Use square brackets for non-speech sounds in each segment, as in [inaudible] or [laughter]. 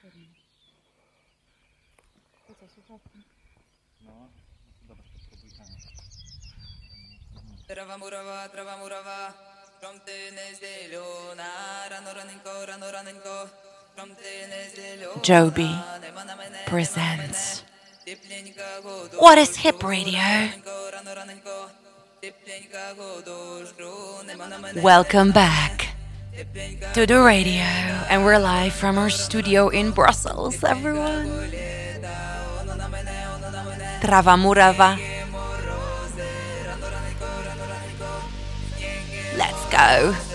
To co, słuchawki? No, dobra, spróbuj tam. Trava murava, frontene zeliona, rano ranenko, rano zeliona. Jobee presents What is Hip Radio? Welcome back to the radio, and we're live from our studio in Brussels, everyone. Travamurava. Let's go.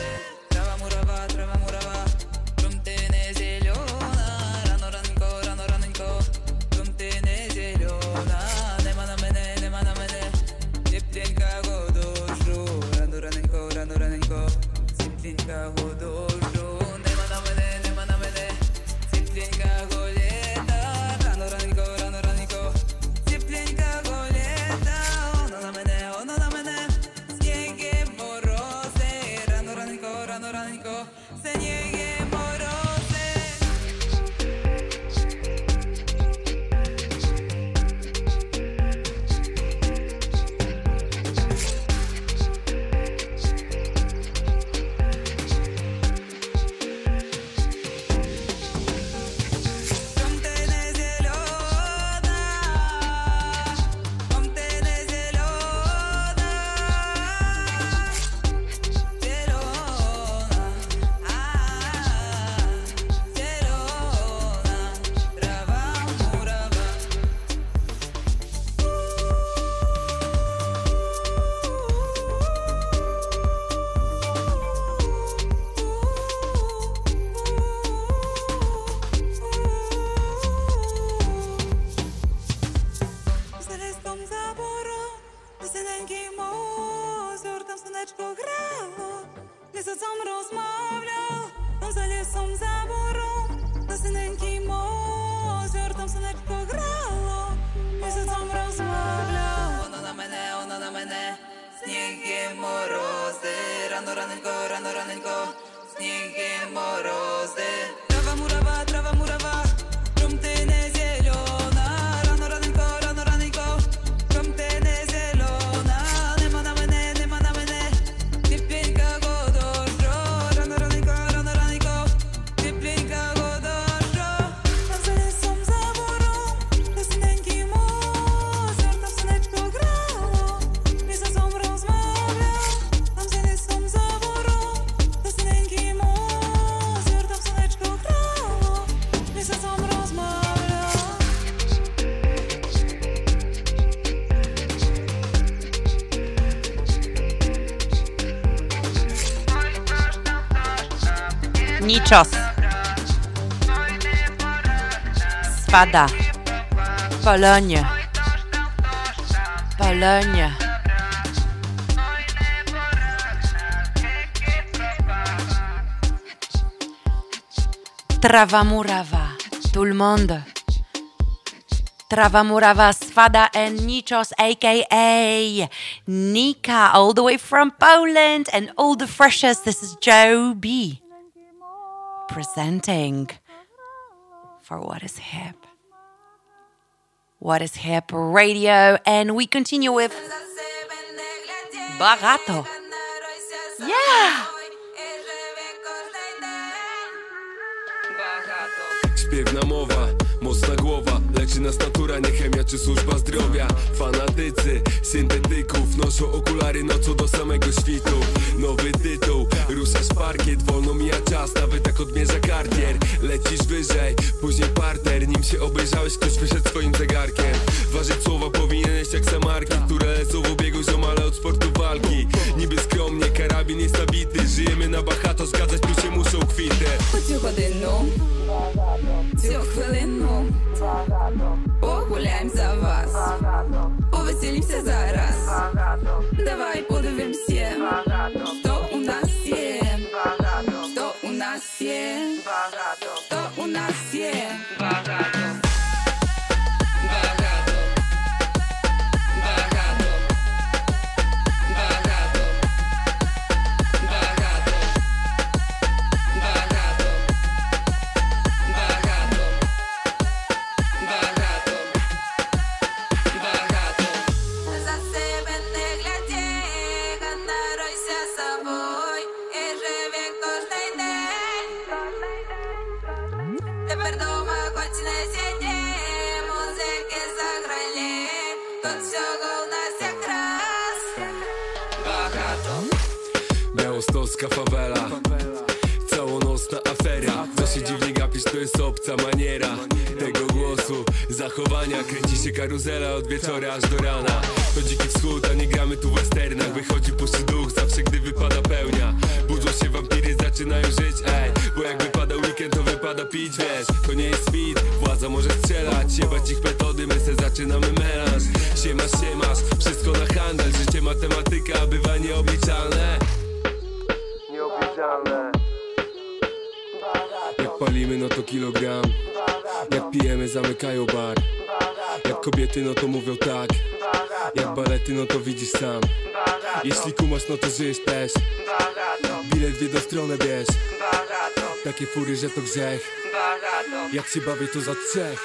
Nichos. Spada. Pologne. Pologne. Travamurava. Tout le monde. Travamurava Svada and Nichos, aka Nika, all the way from Poland, and all the freshest. This is Jobee presenting for What is Hip. What is Hip Radio, and we continue with Barato. Yeah! Śpiewna mowa, mocna głowa Leczy nas natura, nie chemia czy służba zdrowia. Fanatycy syntetyków noszą okulary nocą do samego świtu. Nowy tytuł, ruszasz parkiet, wolno mija czas, nawet tak odmierza kartier. Lecisz wyżej, później parter, nim się obejrzałeś, ktoś wyszedł swoim zegarkiem. Ważyć słowa powinieneś jak samarki, które lecą w obiegu ziomale od sportu walki. Niby skromnie, karabin jest nabity, żyjemy na bachato, zgadzać tu się muszą kwity. Chodź цю хвилину погуляємо за вас, повеселімся зараз. Давай подивимося, що у нас є, що у нас є, що у нас є. Jest obca maniera Tego głosu, zachowania Kręci się karuzela od wieczora aż do rana. To dziki wschód, a nie gramy tu w westernach. Wychodzi puszczy duch zawsze, gdy wypada pełnia. Budzą się wampiry, zaczynają żyć, ej. Bo jak wypada weekend, to wypada pić, wiesz. To nie jest speed, władza może strzelać. Siebać ich metody, my se zaczynamy melanż. Siemasz, siemasz, wszystko na handel. Życie matematyka, bywa nieobliczalne. Nieobliczalne palimy, no to kilogram. Jak pijemy, zamykają bar. Jak kobiety, no to mówią tak. Jak balety, no to widzisz sam. Jeśli kumasz, no to żyjesz też. Bilet w jedną stronę bierz. Takie fury, że to grzech. Jak się bawię, to za trzech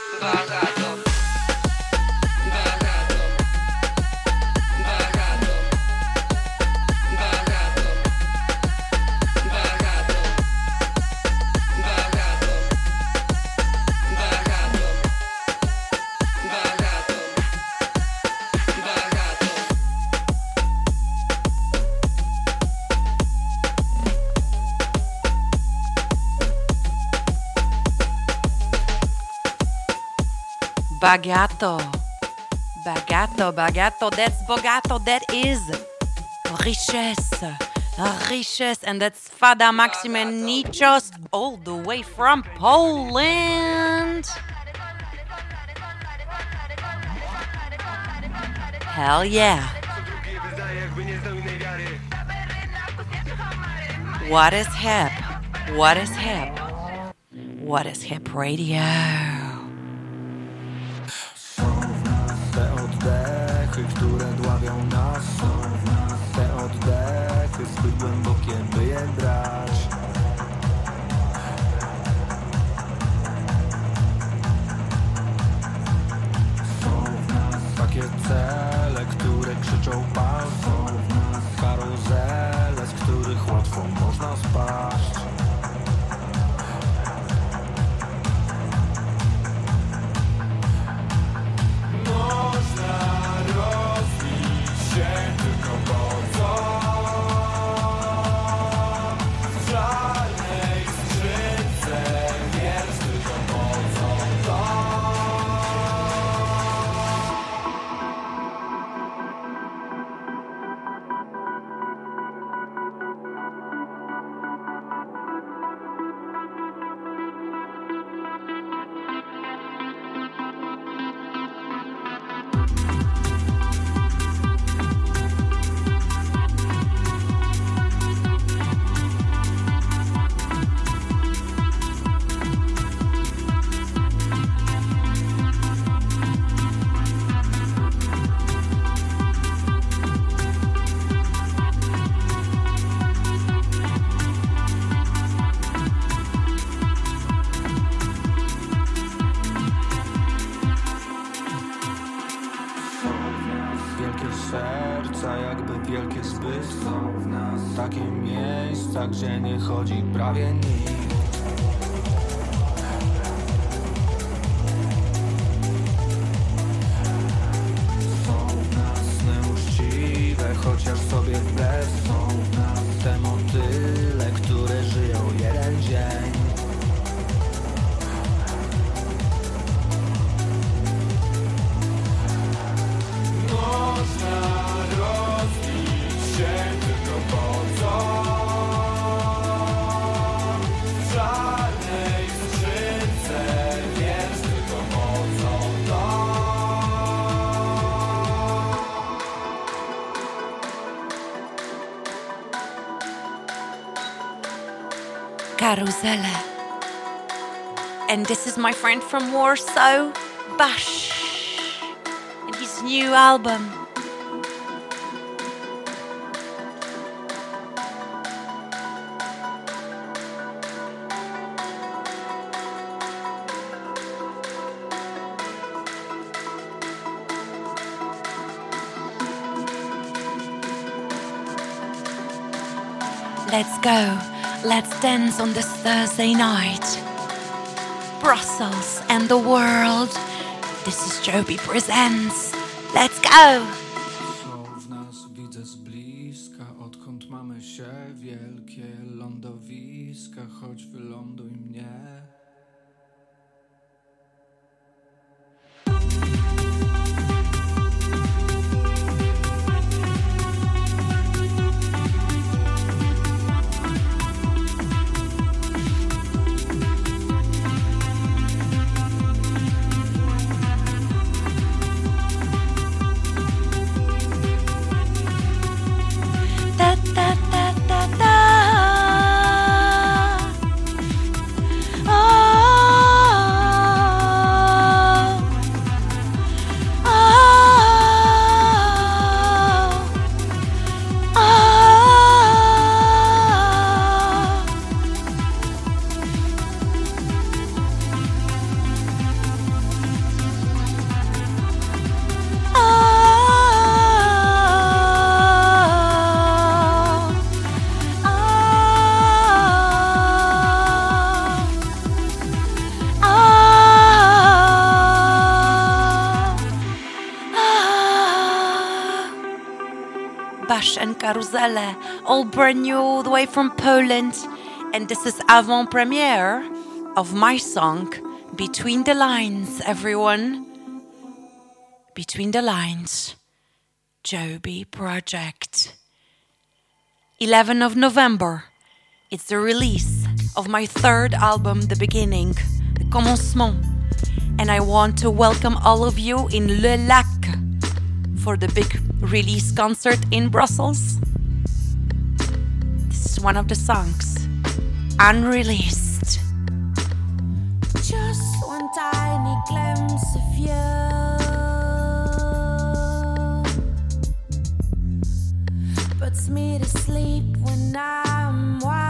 Bagato. Bagato, bagato. That's bogato. That is richesse. Richesse. And that's Fada Maxime Nichos all the way from Poland. Hell yeah. What is hip? What is hip? What is hip radio? Dławią nas Te oddechy zbyt głębokie, by je brać. Są w nas takie cele, które krzyczą pal Są w nas karuzele, Karuzele. And this is my friend from Warsaw, Bash, and his new album. Let's go. Let's dance on this Thursday night. Brussels and the world. This is Jobee Presents Let's go! Bash and Karuzele, all brand new all the way from Poland. And this is avant premiere of my song, Between the Lines, everyone. Between the Lines, Jobee Project. 11 of November, it's the release of my third album, The Beginning, The Commencement. And I want to welcome all of you in Le Lac for the big release concert in Brussels. This is one of the songs unreleased. Just one tiny glimpse of you puts me to sleep when I'm wide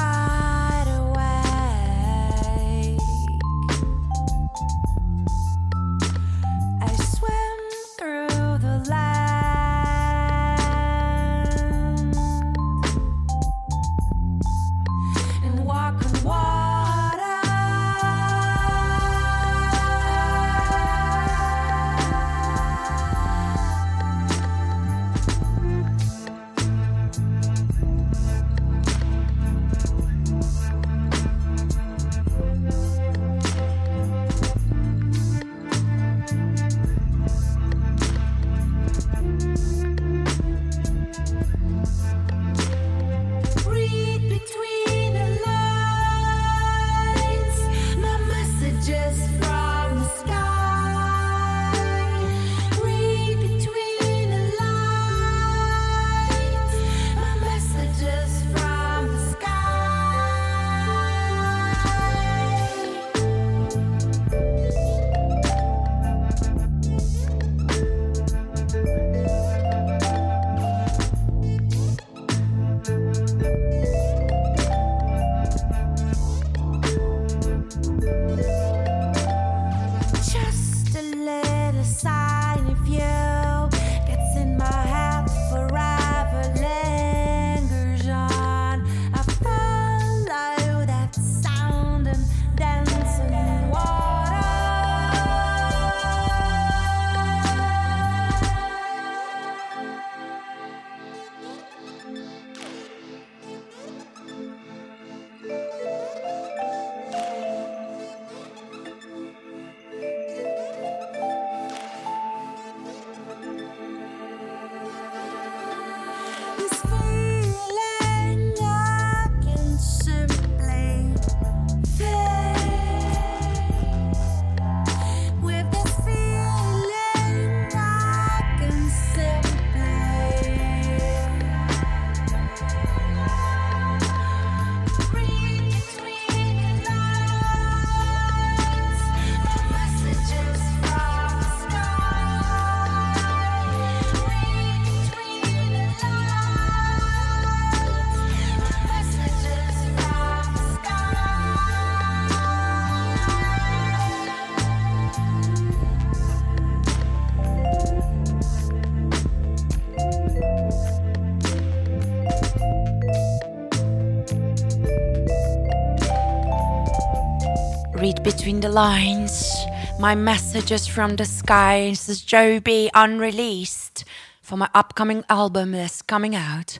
between the lines. my messages from the sky. This is Jobee unreleased for my upcoming album that's coming out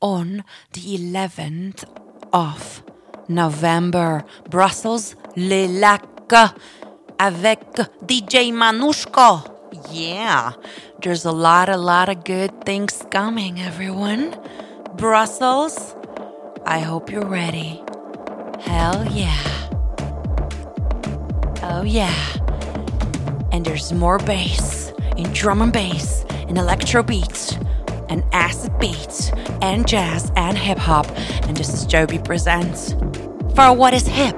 on the 11th of November. Brussels, Les Lacs avec DJ Manushko. Yeah, there's a lot, a lot of good things coming, everyone. Brussels, I hope you're ready. Hell yeah. Oh yeah. And there's more bass in drum and bass, in electro beats, and acid beats, and jazz and hip hop. And this is Jobee Presents for What is Hip.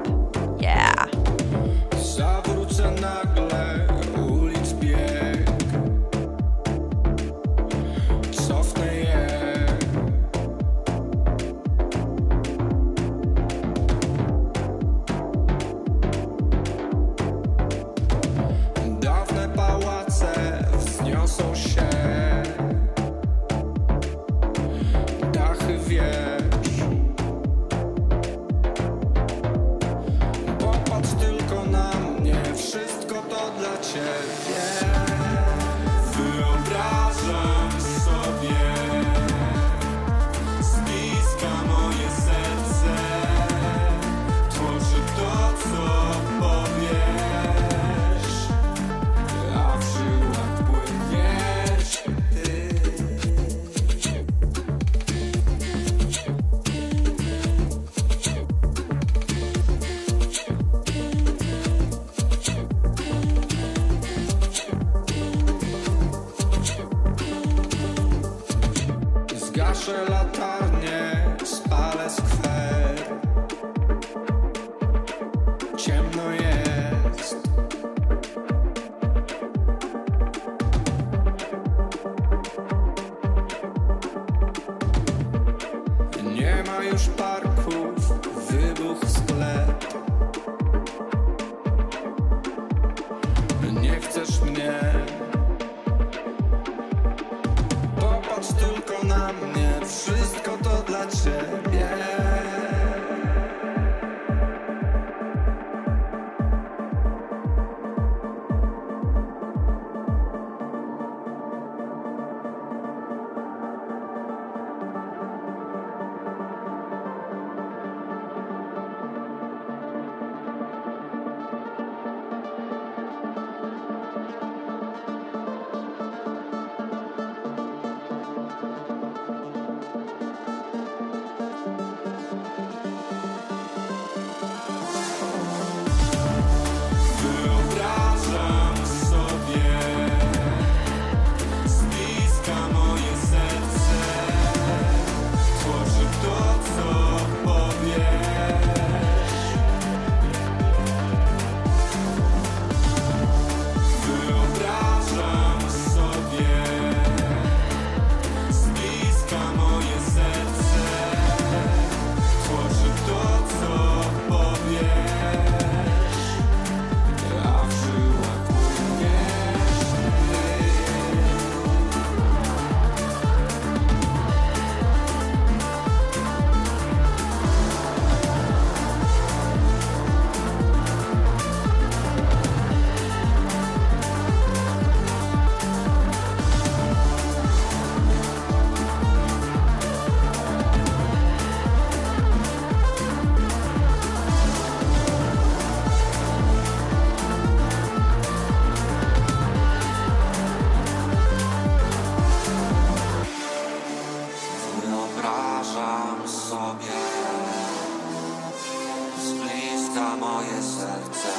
Moje serce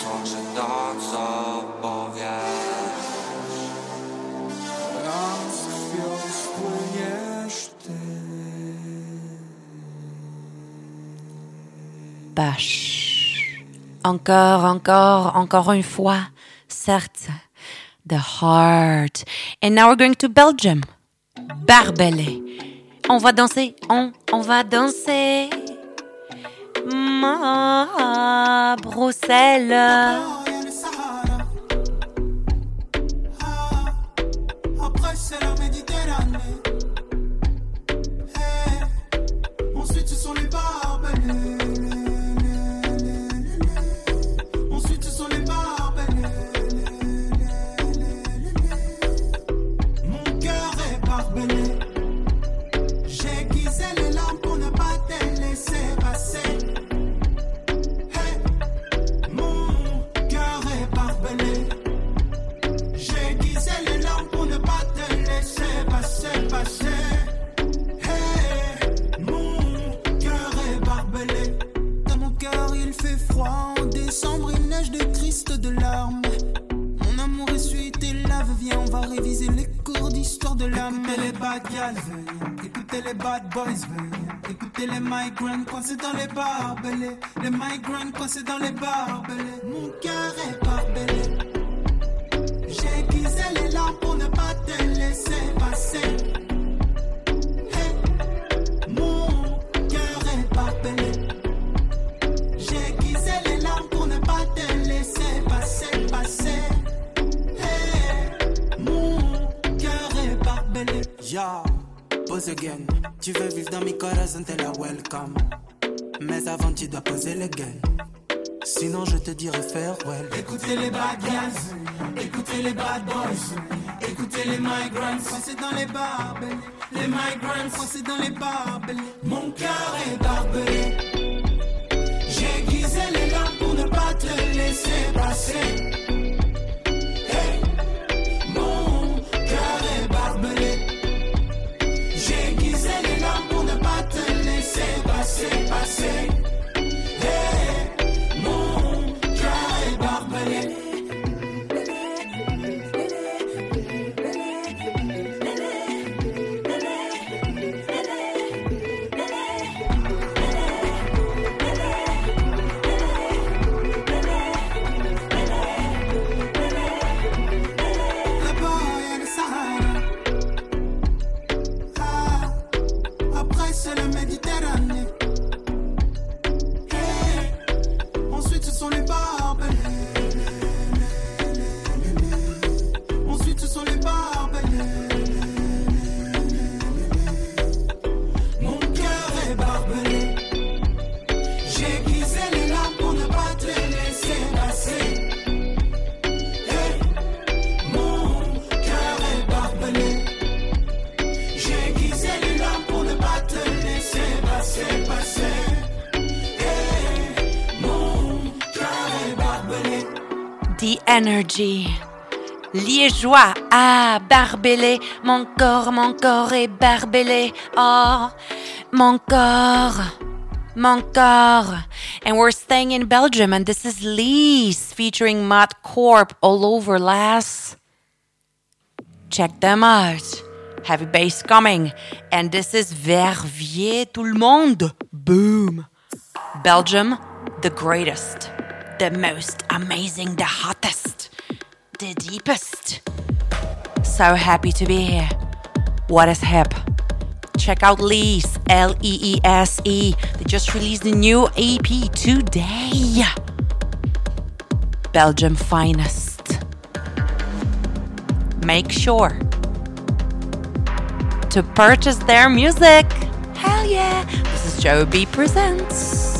Toczy to, co powiesz A z krwią spłyniesz ty Bash. Encore, encore, encore une fois. Certes. The heart. And now we're going to Belgium. Barbelé. On va danser, on, on va danser. Ma Bruxelles. Après c'est la Méditerranée. Ensuite ce sont les barbelés. de Christ de larmes. Mon amour essuie tes laves, viens, on va réviser les cours d'histoire de l'âme. Écoutez les bad gals, écoutez les bad boys, écoutez les migrants quand c'est dans les barbelés. Les migrants quand c'est dans les barbelés. Mon cœur est barbelé. J'ai épuisé les larmes pour ne pas te laisser passer. Ya, pose again. Tu veux vivre dans mes corazons, t'es la welcome. Mais avant, tu dois poser le gain. Sinon, je te dirai farewell. Écoutez les bad gals, écoutez les bad boys, écoutez les migrants, coincés dans les barbelés. Les migrants, coincés dans les barbelés. Mon cœur est barbelé. J'ai aiguisé les larmes pour ne pas te laisser passer. Energy. Liégeois, ah, barbelé, mon corps, mon corps est barbelé, oh, mon corps, mon corps. And we're staying in Belgium, and this is Lease featuring Matt Corp all over Lass. Check them out. Heavy bass coming. And this is Verviers tout le monde. Boom. Belgium, the greatest, the most amazing, the hottest, the deepest. So happy to be here. What is hip? Check out Leese, L E E S E. They just released a new EP today. Belgium finest. Make sure to purchase their music. Hell yeah! This is Jobee Presents.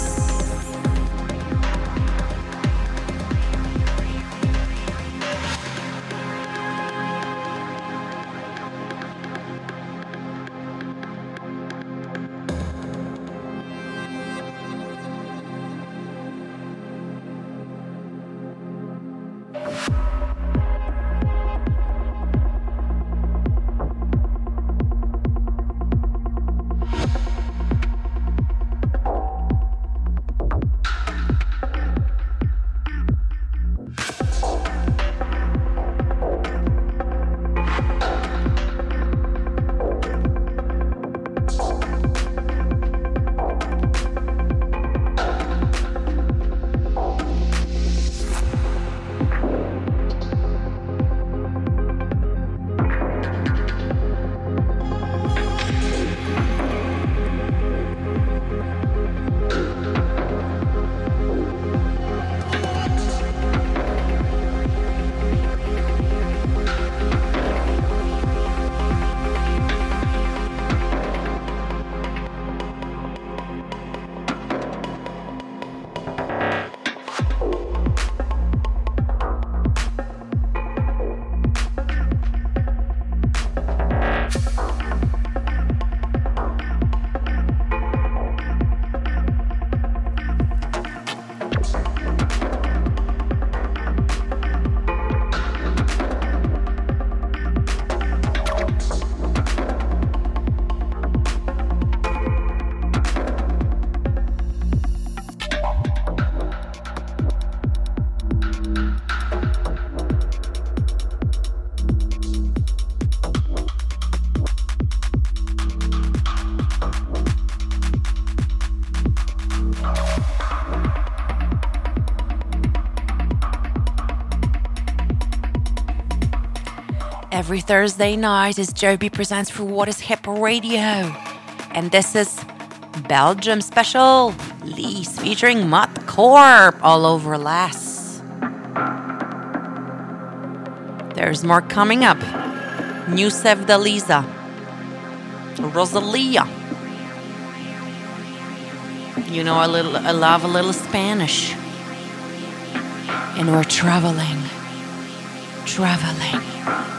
Every Thursday night is Jobee presents for What is Hip Radio. And this is Belgium special. Leese featuring Mutt Corp all over less. There's more coming up. New Sevdaliza. Rosalia. You know, I, little, I love a little Spanish. And we're traveling. Traveling.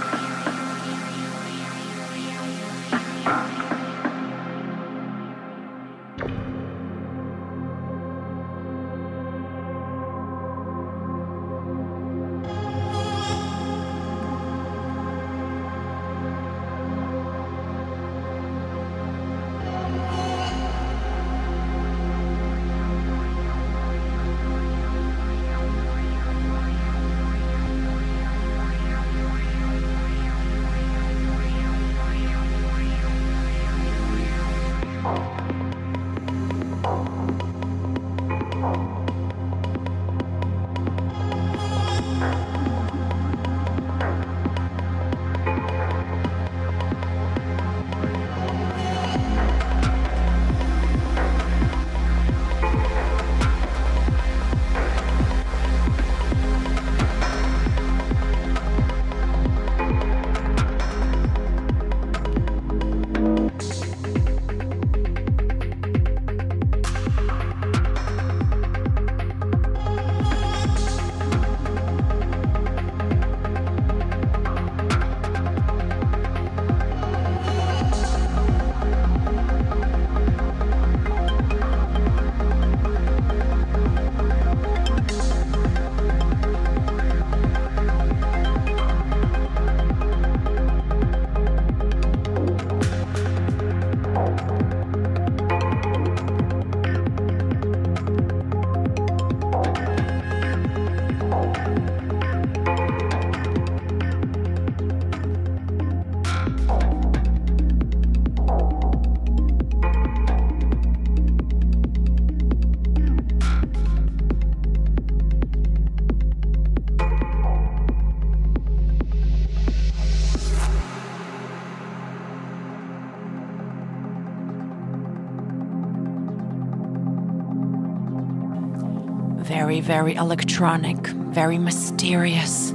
Very, electronic, very mysterious.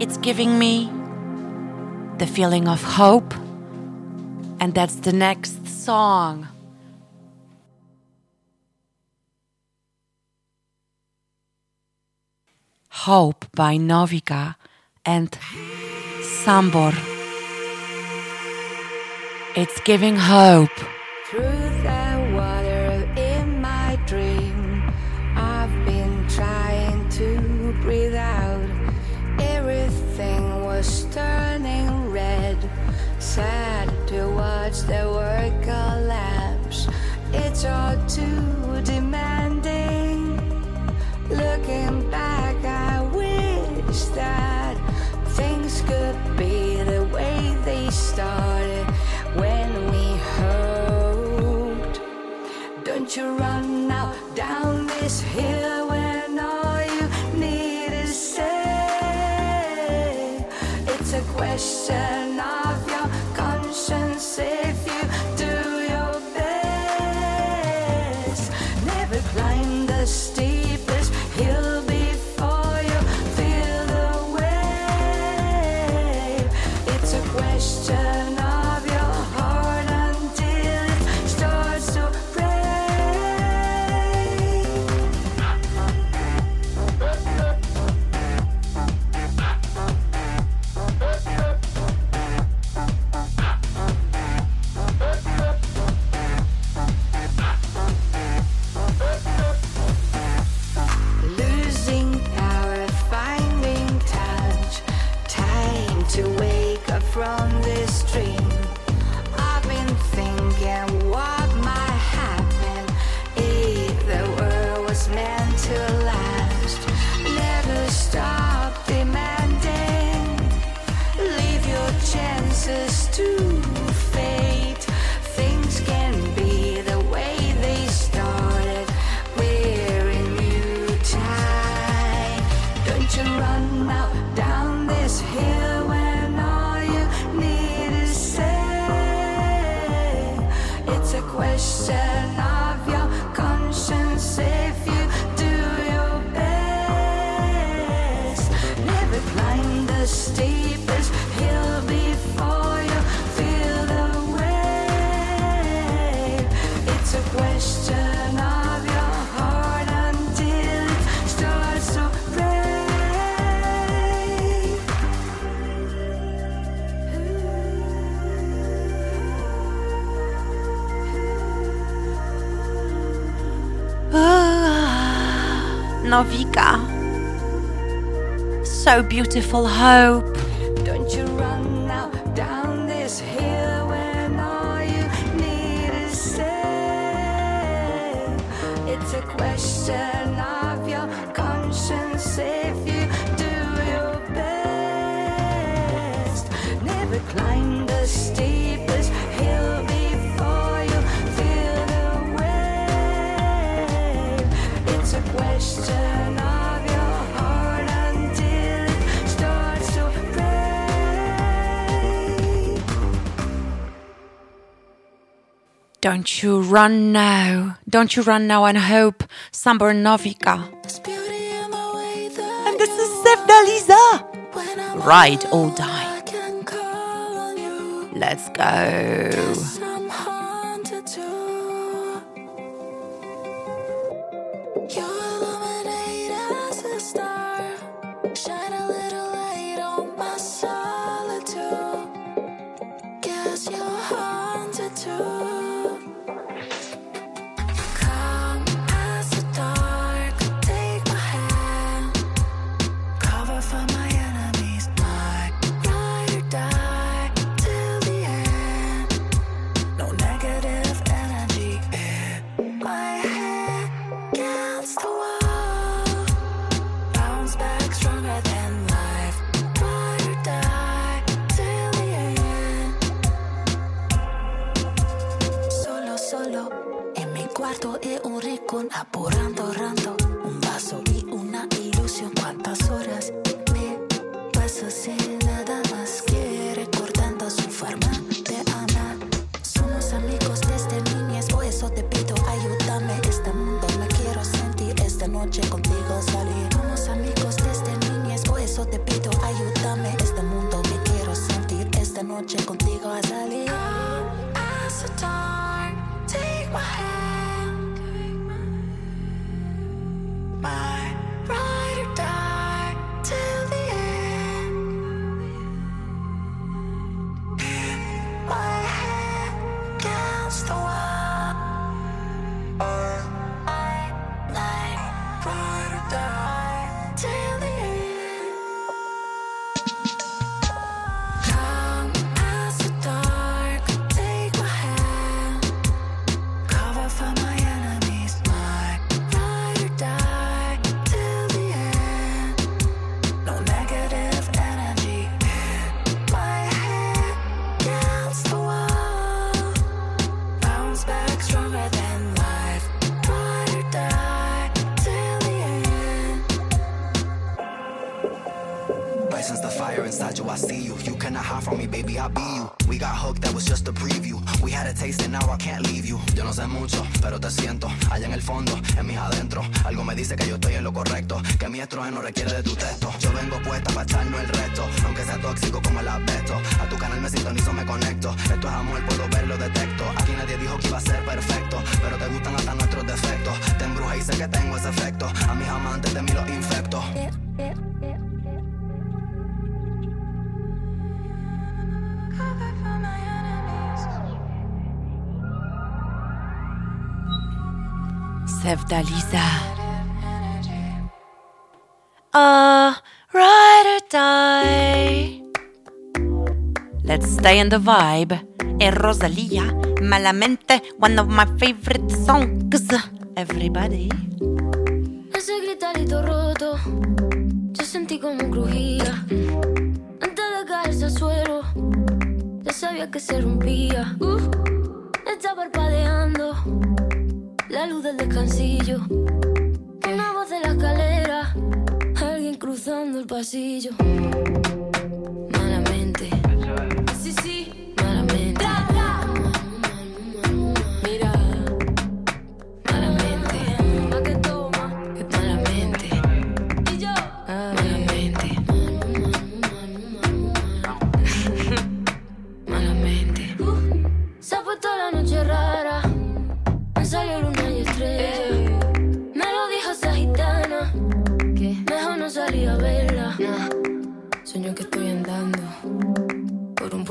It's giving me the feeling of hope. And that's the next song. Hope by Novika and Sambor. It's giving hope. Was turning red. Sad to watch the world collapse. It's all too demanding. Looking back, I wish that things could be the way they started when we hoped. Don't you run now down this hill and So beautiful hope. Don't you run now, don't you run now and hope, Sambor Novika. And this is Sevdaliza. Ride or die. Let's go. me sintonizo, me conecto. Esto es amor, puedo verlo, detecto. Aquí nadie dijo que iba a ser perfecto, pero te gustan hasta nuestros defectos. Te embrujé y sé que tengo ese efecto. A mis amantes de mí los infecto. Sevdaliza. A ride or die. Let's stay in the vibe. Es Rosalía, malamente, one of my favorite songs. Everybody. Ese gritarito roto, yo sentí como crujía. Antes de caerse al suelo, ya sabía que se rompía. Uh, está parpadeando la luz del descansillo. Una voz de la escalera, alguien cruzando el pasillo. Malamente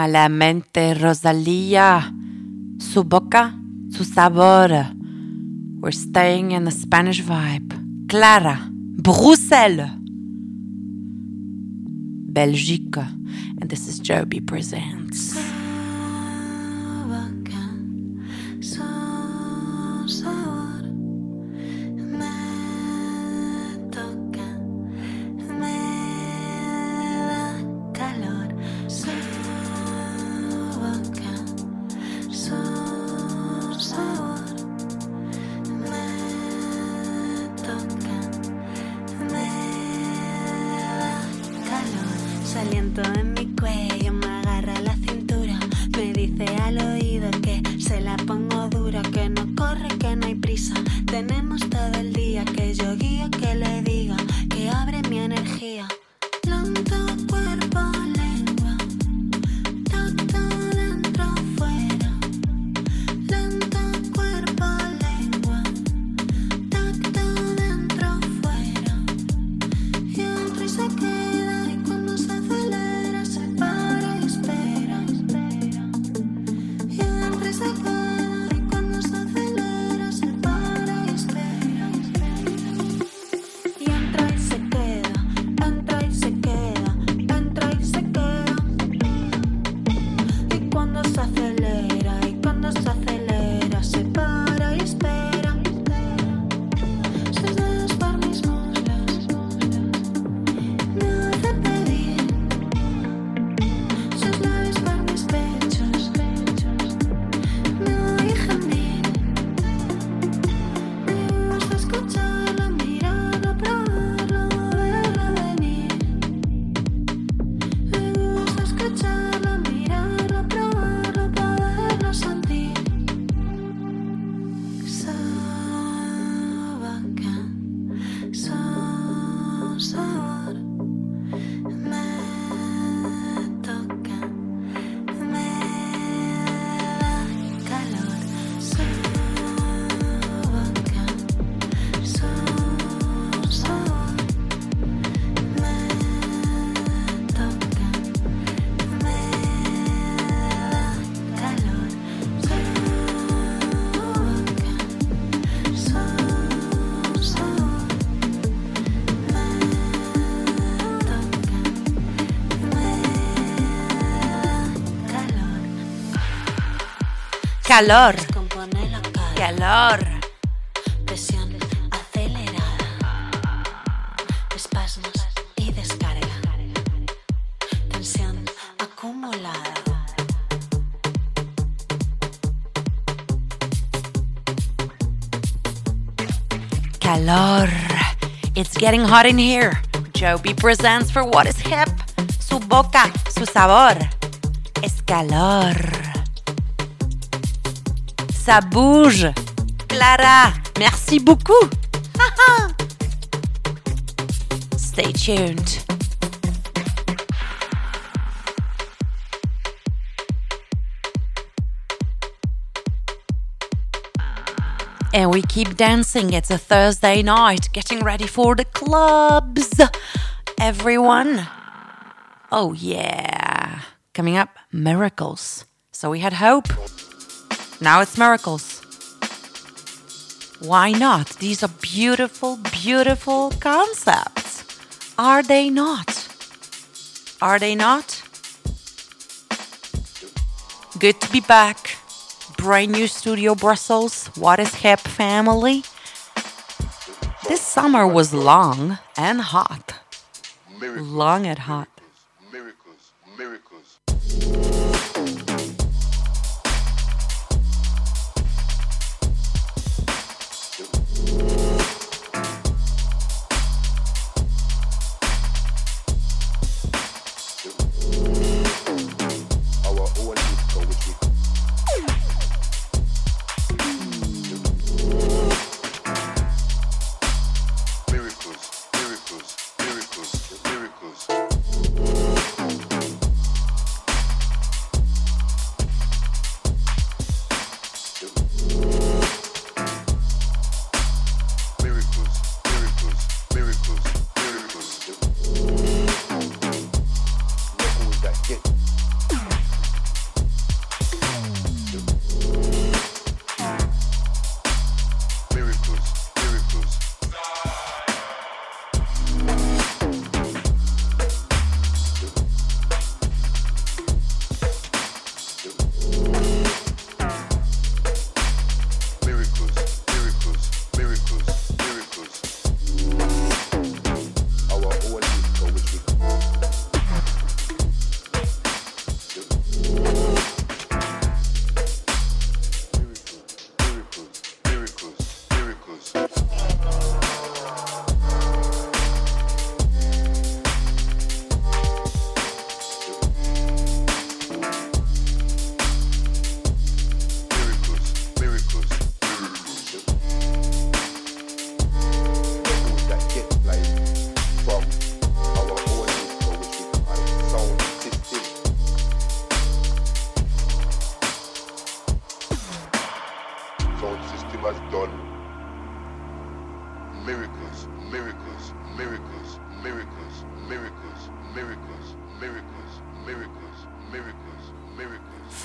Malamente, Rosalia. Su boca, su sabor. We're staying in the Spanish vibe. Clara, Bruxelles, Belgique. And this is Jobee Presents. Calor. Calor. Presión acelerada. Espasmos y descarga. Tensión acumulada. Calor. It's getting hot in here. Joby presents for what is hip. Su boca, su sabor. Es calor. Ça bouge. Clara, merci beaucoup. [laughs] Stay tuned. And we keep dancing. It's a Thursday night, getting ready for the clubs. Everyone. Oh, yeah. Coming up, miracles. So we had hope. Now it's miracles. Why not? These are beautiful, beautiful concepts. Are they not? Are they not? Good to be back. Brand new studio Brussels. What is hip, family? This summer was long and hot. Long and hot.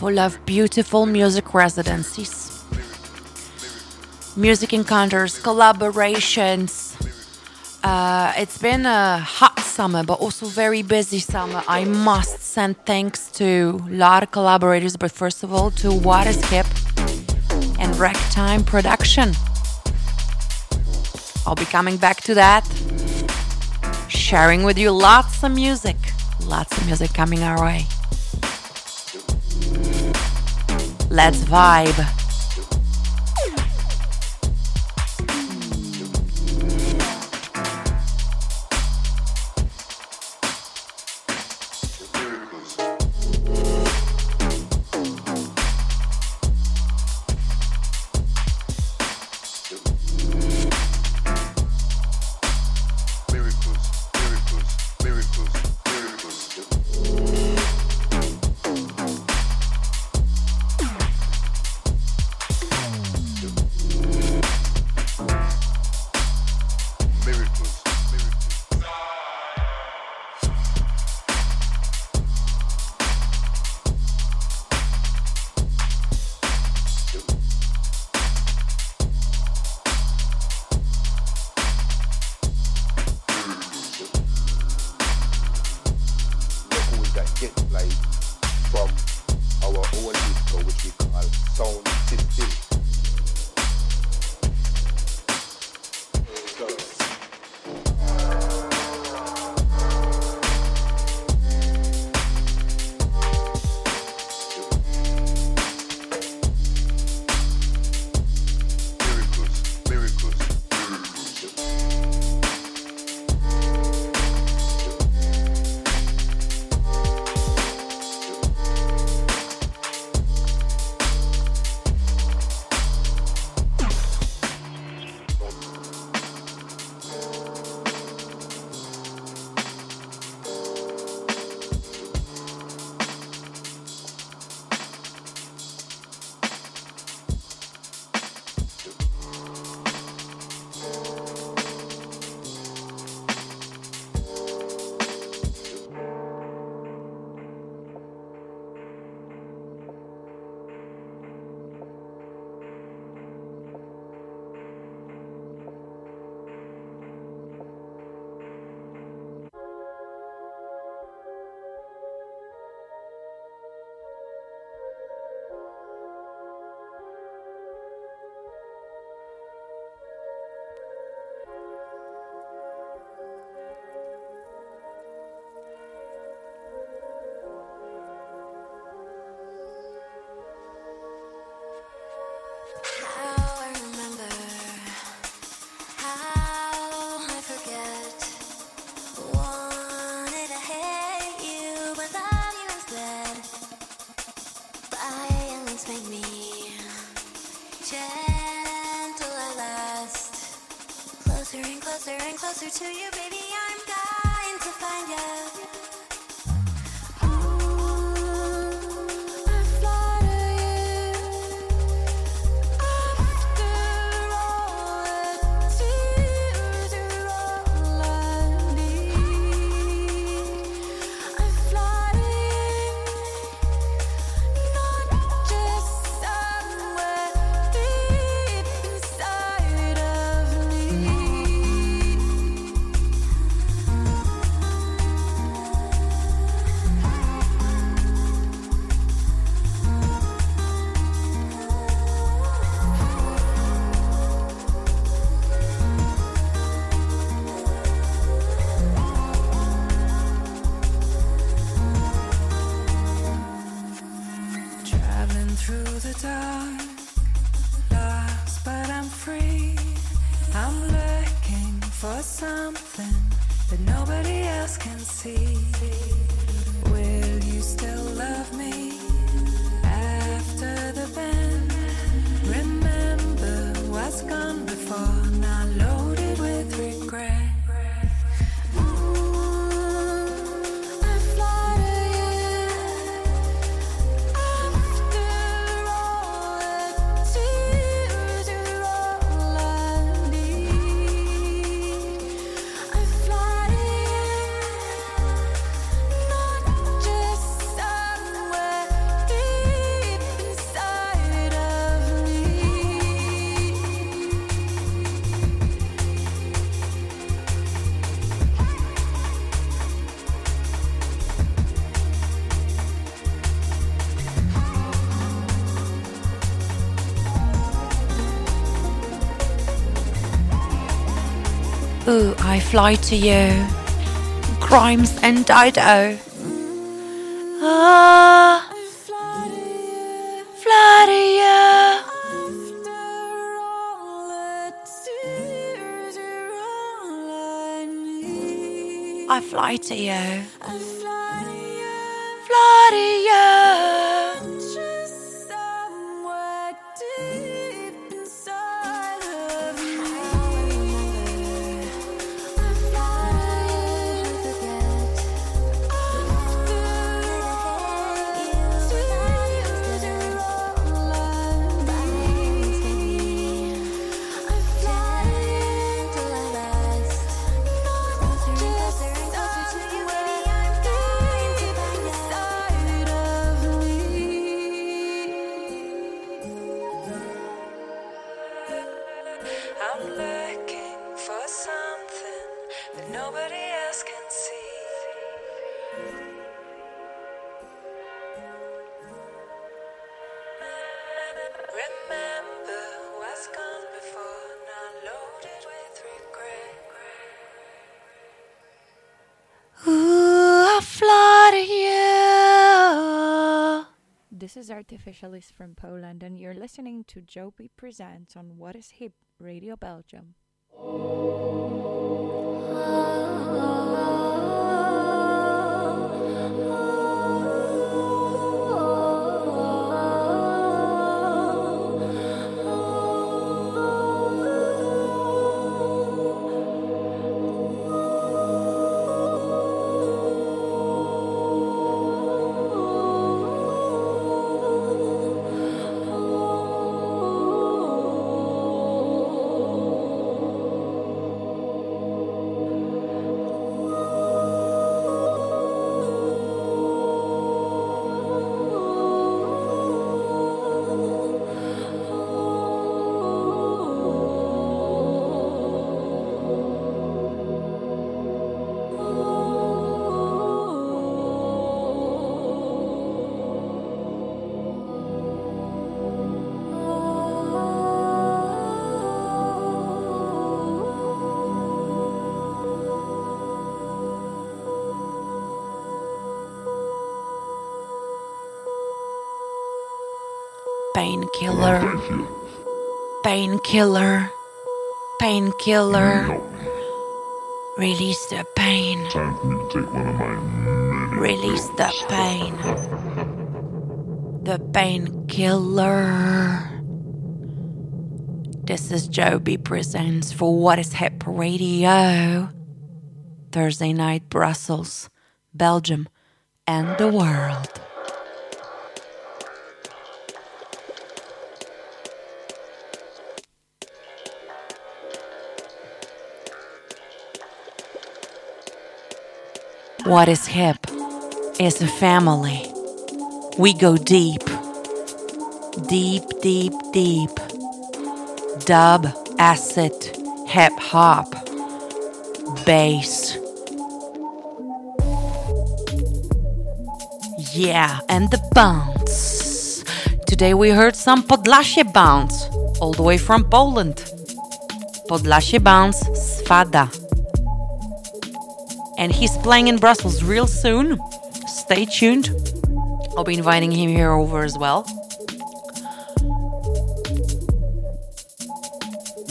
Full of beautiful music residencies, music encounters, collaborations. Uh, it's been a hot summer, but also very busy summer. I must send thanks to a lot of collaborators, but first of all to Waterskip and Ragtime Production. I'll be coming back to that, sharing with you lots of music, lots of music coming our way. Let's vibe. I fly to you. Grimes and Dido. Ah, fly to you. I fly to you. This is Artificialist from Poland, and you're listening to Jobee Presents on What is Hip Radio Belgium. Painkiller. Painkiller. Painkiller. Release the pain. take one of my Release the pain. The painkiller. This is Jobee Presents for What is Hip Radio. Thursday night, Brussels, Belgium, and the world. What is hip is a family. We go deep, deep, deep, deep. Dub, acid, hip hop, bass. Yeah, and the bounce. Today we heard some Podlasie bounce, all the way from Poland. Podlasie bounce, Svada and he's playing in Brussels real soon. Stay tuned. I'll be inviting him here over as well.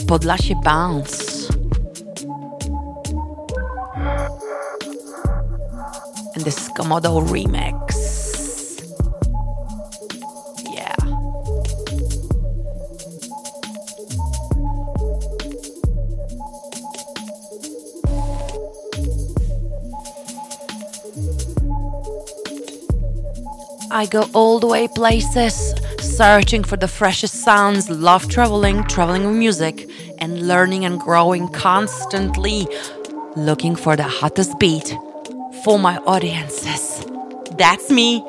Podlasie Bounce. And this Komodo remix. I go all the way places, searching for the freshest sounds, love traveling, traveling with music, and learning and growing constantly, looking for the hottest beat for my audiences. That's me,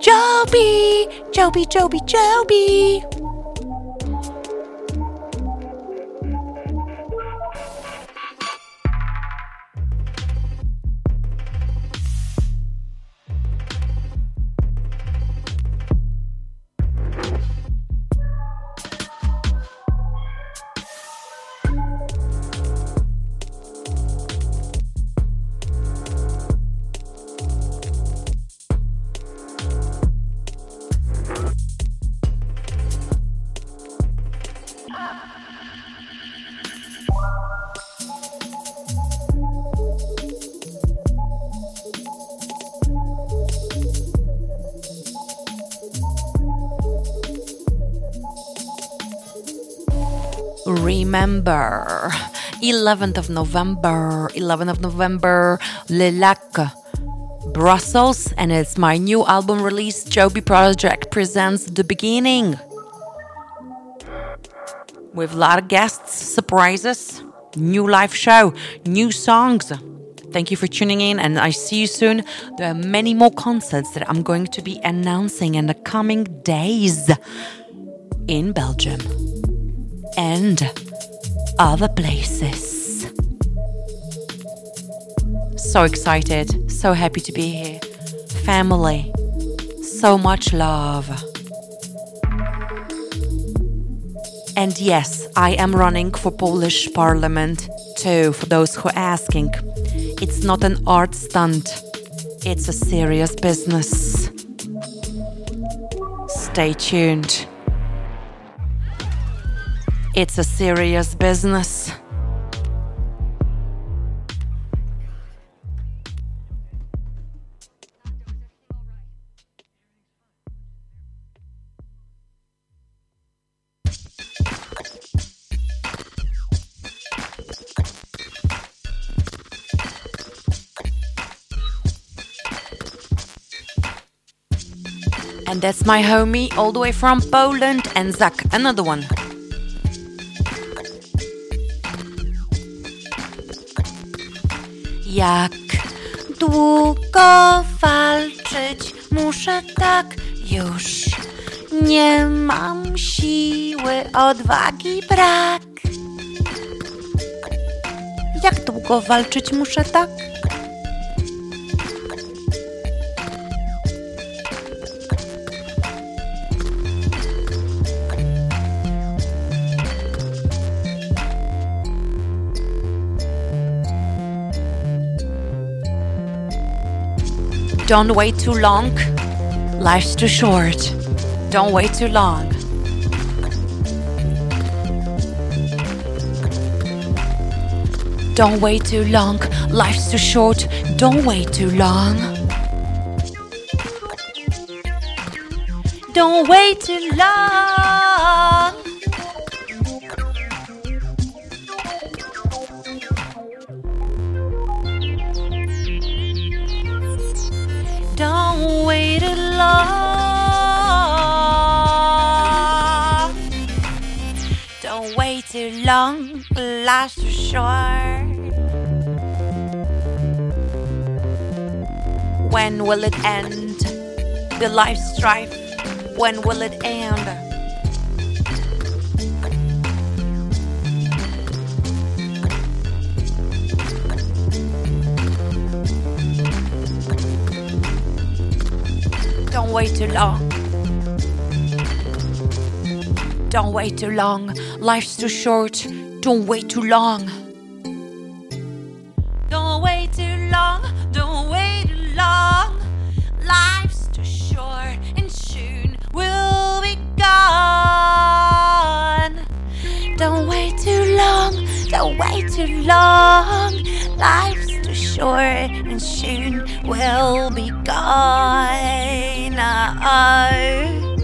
Jobee, Jobee, Jobee, Jobee. Remember 11th of November, 11th of November, Le Lac, Brussels, and it's my new album release. Jobee Project presents The Beginning with a lot of guests, surprises, new live show, new songs. Thank you for tuning in, and I see you soon. There are many more concerts that I'm going to be announcing in the coming days in Belgium and other places. So excited, so happy to be here. Family, so much love. And yes, I am running for Polish Parliament too, for those who are asking. It's not an art stunt, it's a serious business. Stay tuned. It's a serious business. And that's my homie all the way from Poland and Zach, another one. Jak długo walczyć muszę tak już? Nie mam siły, odwagi brak. Jak długo walczyć muszę tak? Don't wait too long. Life's too short. Don't wait too long. Don't wait too long. Life's too short. Don't wait too long. Don't wait too long. Long. Life's too short. When will it end? The life strife. When will it end? Don't wait too long. Don't wait too long. Life's too short. Don't wait too long. Don't wait too long. Don't wait too long. Life's too short and soon we'll be gone. Don't wait too long. Don't wait too long. Life's too short and soon we'll be gone. Oh.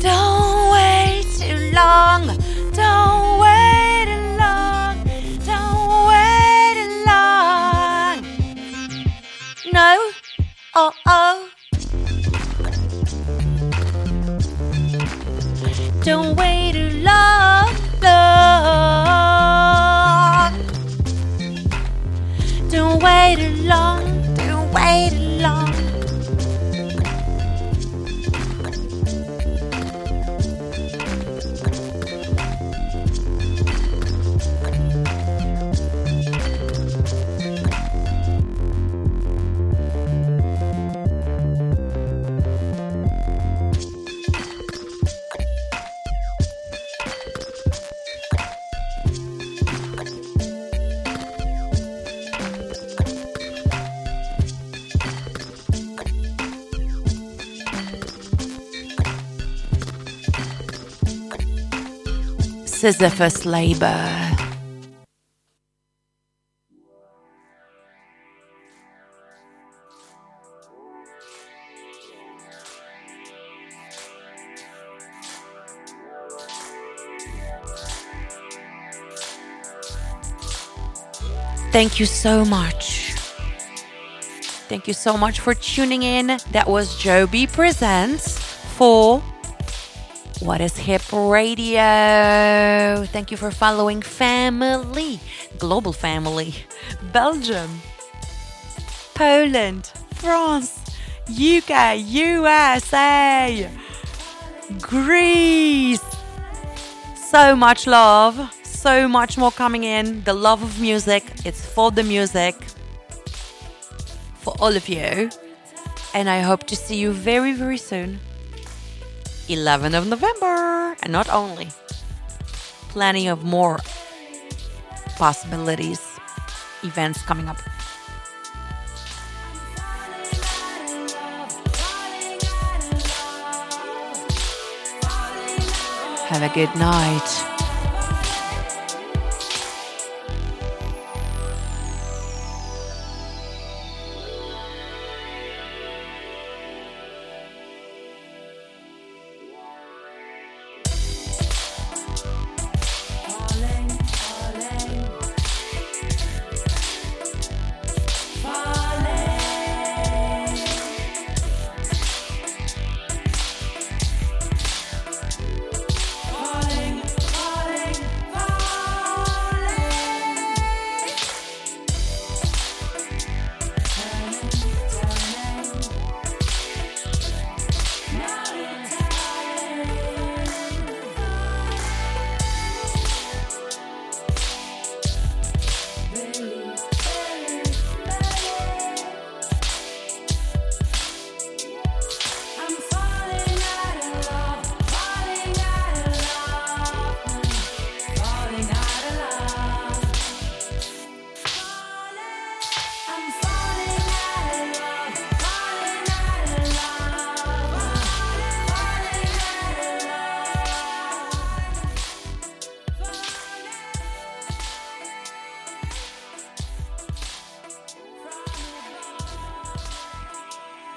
Don't wait too long. Don't wait long. Don't wait long. No. Oh oh. Don't wait long. long. Don't wait long. Don't wait Sisyphus labor. Thank you so much. Thank you so much for tuning in. That was Jobee Presents for what is Hip Radio. Thank you for following family, global family, Belgium, Poland, France, UK, USA, Greece. So much love, so much more coming in. The love of music, it's for the music, for all of you. And I hope to see you very, very soon. 11th of November. And not only, plenty of more possibilities, events coming up. Have a good night.